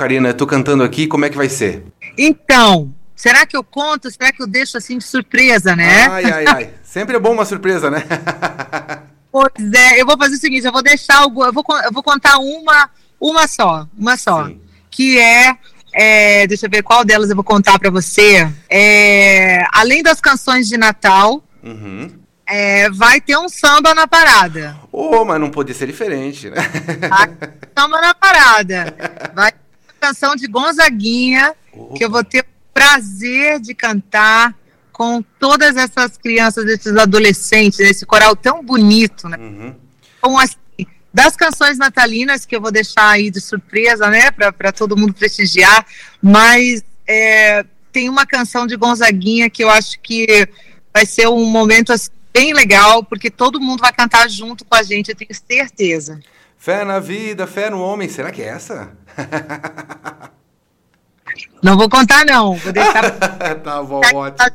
Karina, eu tô cantando aqui, como é que vai ser? Então, será que eu conto? Será que eu deixo assim de surpresa, né? Ai, ai, ai. Sempre é bom uma surpresa, né? pois é, eu vou fazer o seguinte, eu vou deixar, eu vou, eu vou contar uma, uma só, uma só, Sim. que é é, deixa eu ver qual delas eu vou contar para você. É, além das canções de Natal, uhum. é, vai ter um samba na parada. Oh, mas não podia ser diferente, né? Vai samba na parada. Vai ter canção de Gonzaguinha, Opa. que eu vou ter o prazer de cantar com todas essas crianças, esses adolescentes, esse coral tão bonito, né? Uhum. Então, assim, das canções natalinas, que eu vou deixar aí de surpresa, né, para todo mundo prestigiar, mas é, tem uma canção de Gonzaguinha que eu acho que vai ser um momento assim, bem legal, porque todo mundo vai cantar junto com a gente, eu tenho certeza. Fé na vida, fé no homem, será que é essa? Não vou contar, não. Vou deixar. tá bom, ótimo.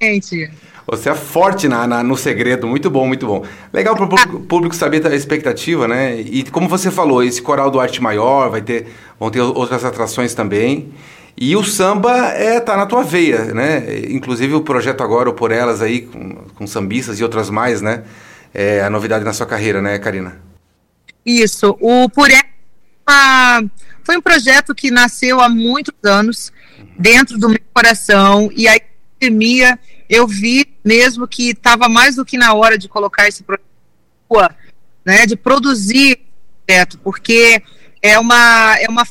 Gente. Você é forte na, na, no segredo, muito bom, muito bom. Legal para o público saber a expectativa, né? E como você falou, esse coral do Arte Maior vai ter, vão ter outras atrações também. E o samba é tá na tua veia, né? Inclusive o projeto agora, o Por Elas aí, com, com sambistas e outras mais, né? É a novidade na sua carreira, né, Karina? Isso. O Por Elas foi um projeto que nasceu há muitos anos dentro do meu coração e a pandemia eu vi mesmo que estava mais do que na hora de colocar esse projeto, né, de produzir projeto, porque é uma é uma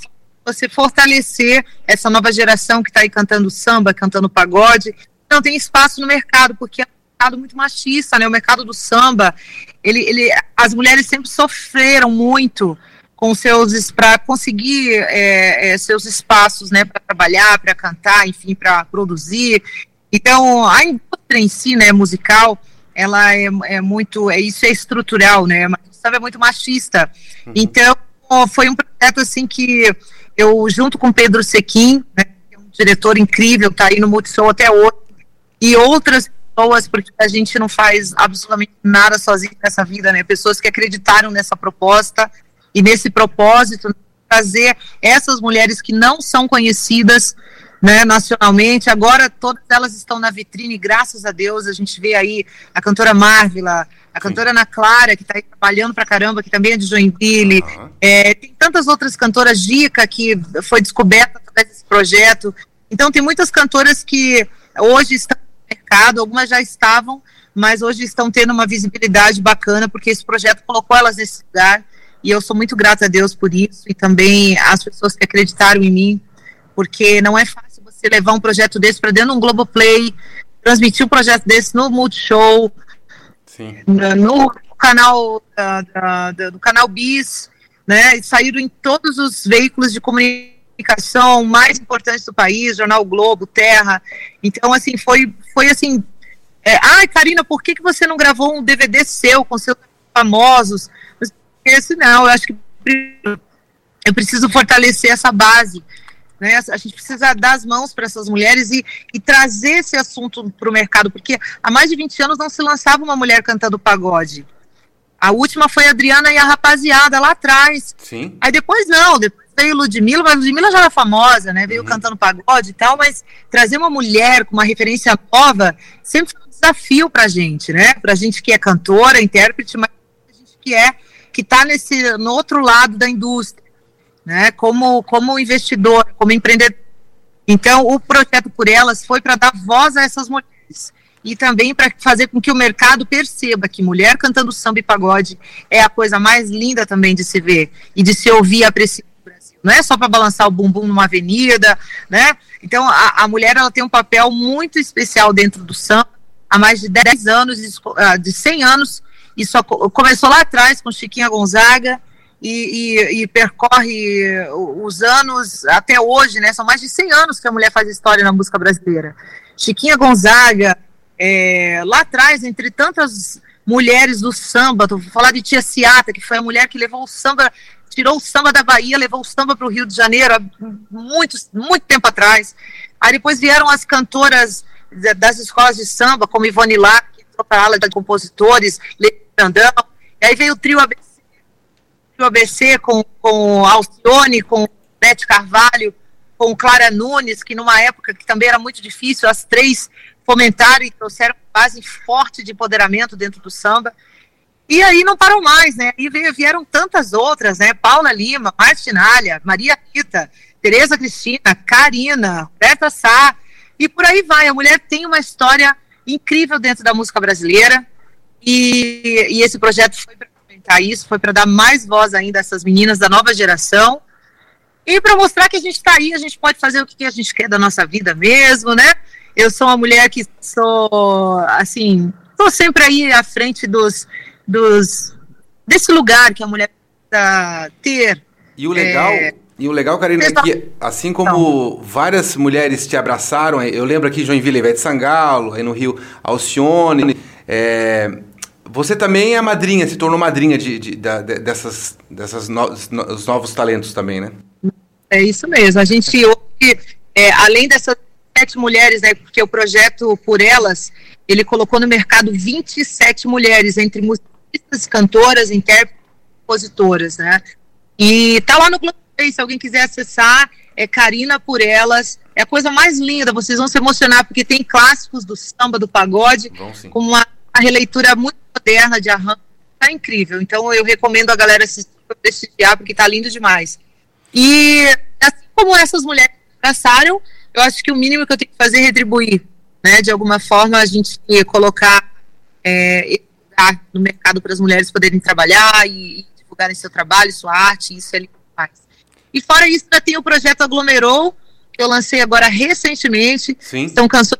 você fortalecer essa nova geração que está aí cantando samba, cantando pagode, não tem espaço no mercado porque é um mercado muito machista, né? O mercado do samba, ele, ele as mulheres sempre sofreram muito com seus para conseguir é, é, seus espaços, né, para trabalhar, para cantar, enfim, para produzir. Então, a indústria em si, né, musical, ela é, é muito, é, isso é estrutural, né, sabe, é muito machista. Uhum. Então, foi um projeto, assim, que eu, junto com Pedro Sequim, né, é um diretor incrível, está aí no Multishow até hoje, e outras pessoas, porque a gente não faz absolutamente nada sozinho nessa vida, né, pessoas que acreditaram nessa proposta e nesse propósito, trazer essas mulheres que não são conhecidas né, nacionalmente. Agora todas elas estão na vitrine, graças a Deus. A gente vê aí a cantora Marvila, a cantora Ana Clara, que está trabalhando pra caramba, que também é de Joinville. Uhum. É, tem tantas outras cantoras, Dica, que foi descoberta através desse projeto. Então tem muitas cantoras que hoje estão mercado, algumas já estavam, mas hoje estão tendo uma visibilidade bacana, porque esse projeto colocou elas nesse lugar. E eu sou muito grata a Deus por isso, e também as pessoas que acreditaram em mim, porque não é fácil você levar um projeto desse para dentro de um Globoplay, transmitir um projeto desse no Multishow, Sim. no canal da, da, do canal Bis, né? E saíram em todos os veículos de comunicação mais importantes do país, Jornal Globo, Terra. Então, assim, foi, foi assim. É, Ai, Karina, por que, que você não gravou um DVD seu com seus famosos? Esse não, eu acho que eu preciso fortalecer essa base né? A gente precisa dar as mãos para essas mulheres e, e trazer esse assunto para o mercado, porque há mais de 20 anos não se lançava uma mulher cantando pagode. A última foi a Adriana e a rapaziada lá atrás. Sim. Aí depois não, depois veio Ludmilla, mas Ludmilla já era famosa, né? Veio uhum. cantando pagode e tal, mas trazer uma mulher com uma referência nova sempre foi um desafio pra gente, né? Pra gente que é cantora, intérprete, mas pra gente que é, que tá nesse, no outro lado da indústria né, como, como investidor, como empreendedor. Então, o projeto por elas foi para dar voz a essas mulheres e também para fazer com que o mercado perceba que mulher cantando samba e pagode é a coisa mais linda também de se ver e de se ouvir apreciar. Não é só para balançar o bumbum numa avenida, né? Então, a, a, mulher ela tem um papel muito especial dentro do samba há mais de 10 anos, de 100 ah, anos, e só começou lá atrás com Chiquinha Gonzaga, e, e, e, percorre os anos até hoje, né? São mais de 100 anos que a mulher faz história na música brasileira. Chiquinha Gonzaga, é, lá atrás, entre tantas mulheres do samba, vou falar de Tia Ciata, que foi a mulher que levou o samba, tirou o samba da Bahia, levou o samba para o Rio de Janeiro há muito, muito tempo atrás. Aí depois vieram as cantoras das escolas de samba, como Ivone Lá, que entrou para a ala de compositores, Leandrão, e aí veio o trio ABC o ABC com, com Alcione, com Beth Carvalho, com Clara Nunes, que numa época que também era muito difícil, as três fomentaram e trouxeram base forte de empoderamento dentro do samba. E aí não parou mais, né? E vieram tantas outras, né? Paula Lima, Martinalha, Maria Rita, Tereza Cristina, Karina, Berta Sá, e por aí vai. A mulher tem uma história incrível dentro da música brasileira. E, e esse projeto foi para comentar isso, foi para dar mais voz ainda a essas meninas da nova geração. E para mostrar que a gente está aí, a gente pode fazer o que a gente quer da nossa vida mesmo, né? Eu sou uma mulher que sou, assim, estou sempre aí à frente dos dos desse lugar que a mulher precisa ter. E o legal, é, e o legal, Karina, é que assim como várias mulheres te abraçaram, eu lembro aqui Joinville, Ivete Sangalo, aí no Rio, Alcione, é, você também é madrinha, se tornou madrinha de, de, de dessas, dessas no, os novos talentos também, né? É isso mesmo. A gente hoje, é, além dessas sete mulheres, né, porque o projeto Por Elas, ele colocou no mercado 27 mulheres, entre artistas, cantoras, intérpretes, compositoras, né? E tá lá no Globoplay, se alguém quiser acessar, é Carina por Elas. É a coisa mais linda, vocês vão se emocionar, porque tem clássicos do samba, do pagode, com uma, uma, releitura muito moderna de arranjo. Tá incrível. Então eu recomendo a galera assistir para prestigiar, porque tá lindo demais. E assim como essas mulheres abraçaram, eu acho que o mínimo que eu tenho que fazer é retribuir, né? De alguma forma a gente colocar é, no mercado para as mulheres poderem trabalhar e, e, divulgarem seu trabalho, sua arte, isso é faz. E fora isso, ainda tem o projeto Aglomerou, que eu lancei agora recentemente. Sim. São canções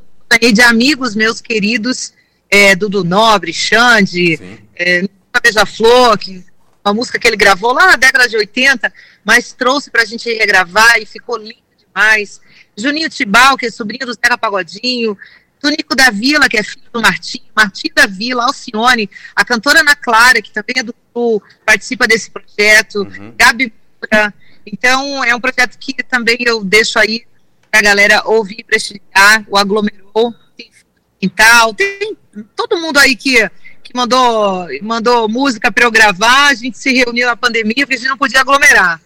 de amigos meus queridos, é, Dudu Nobre, Xande, é, Beija-Flor, que uma música que ele gravou lá na década de 80, mas trouxe para a gente regravar e ficou lindo demais. Juninho Tibal, que é sobrinho do Zeca Pagodinho, Tonico da Vila, que é filho do Martim, Martim da Vila, Alcione, a cantora Ana Clara, que também é do Sul, participa desse projeto, uhum. Gabi Pura. Então, é um projeto que também eu deixo aí para a galera ouvir, prestigiar, o aglomerou, tem quintal, tem todo mundo aí que, que mandou, mandou música para eu gravar, a gente se reuniu na pandemia, porque a gente não podia aglomerar.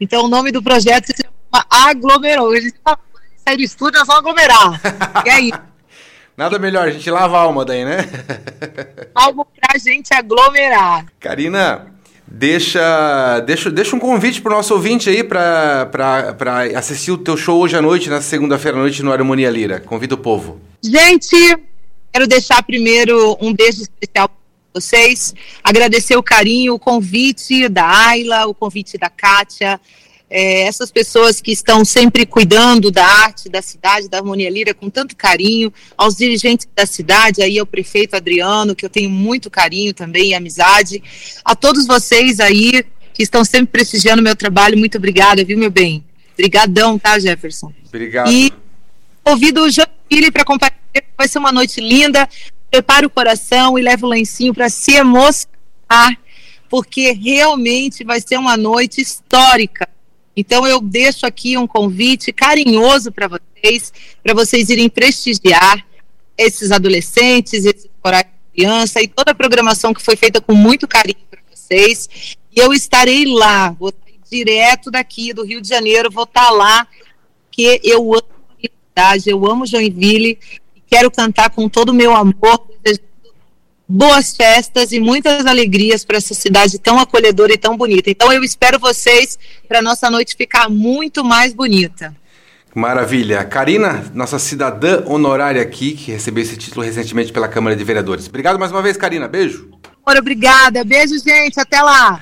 Então, o nome do projeto se chama Aglomerou. A gente sair do estúdio, nós vamos aglomerar. e aí? Nada melhor, a gente lava a alma daí, né? Algo pra gente aglomerar. Karina, deixa, deixa, deixa um convite pro nosso ouvinte aí para assistir o teu show hoje à noite, na segunda-feira à noite no Harmonia Lira. Convida o povo. Gente, quero deixar primeiro um beijo especial para vocês, agradecer o carinho, o convite da Ayla, o convite da Kátia, é, essas pessoas que estão sempre cuidando da arte da cidade, da Harmonia Lira, com tanto carinho, aos dirigentes da cidade, aí ao prefeito Adriano, que eu tenho muito carinho também e amizade, a todos vocês aí que estão sempre prestigiando o meu trabalho, muito obrigada, viu, meu bem? Obrigadão, tá, Jefferson? Obrigado. E convido o João para compartilhar, vai ser uma noite linda, prepare o coração e leve o lencinho para se emocionar, porque realmente vai ser uma noite histórica então eu deixo aqui um convite carinhoso para vocês, para vocês irem prestigiar esses adolescentes, esses corais de criança e toda a programação que foi feita com muito carinho para vocês. E eu estarei lá, vou estar direto daqui do Rio de Janeiro, vou estar lá, porque eu amo a cidade, eu amo Joinville e quero cantar com todo o meu amor, boas festas e muitas alegrias para essa cidade tão acolhedora e tão bonita. Então eu espero vocês para nossa noite ficar muito mais bonita. Maravilha. Karina, nossa cidadã honorária aqui, que recebeu esse título recentemente pela Câmara de Vereadores. Obrigado mais uma vez, Karina. Beijo. Obrigada. Beijo, gente. Até lá.